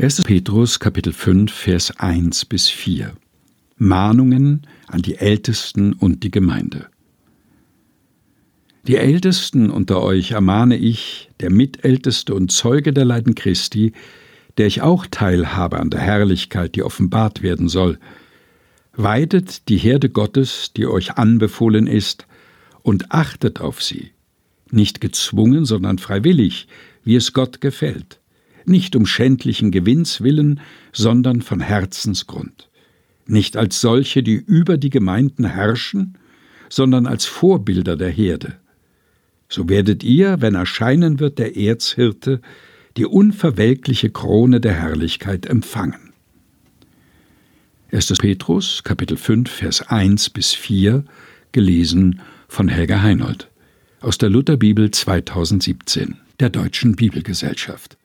1. Petrus Kapitel 5 Vers 1 bis 4 Mahnungen an die Ältesten und die Gemeinde. Die Ältesten unter euch ermahne ich, der Mitälteste und Zeuge der Leiden Christi, der ich auch teilhabe an der Herrlichkeit, die offenbart werden soll. Weidet die Herde Gottes, die euch anbefohlen ist, und achtet auf sie, nicht gezwungen, sondern freiwillig, wie es Gott gefällt, nicht um schändlichen Gewinns willen, sondern von Herzensgrund, nicht als solche, die über die Gemeinden herrschen, sondern als Vorbilder der Herde. So werdet ihr, wenn erscheinen wird der Erzhirte, die unverwelkliche Krone der Herrlichkeit empfangen. 1. Petrus, Kapitel 5, Vers 1 bis 4, gelesen von Helga Heinold. Aus der Lutherbibel 2017, der Deutschen Bibelgesellschaft.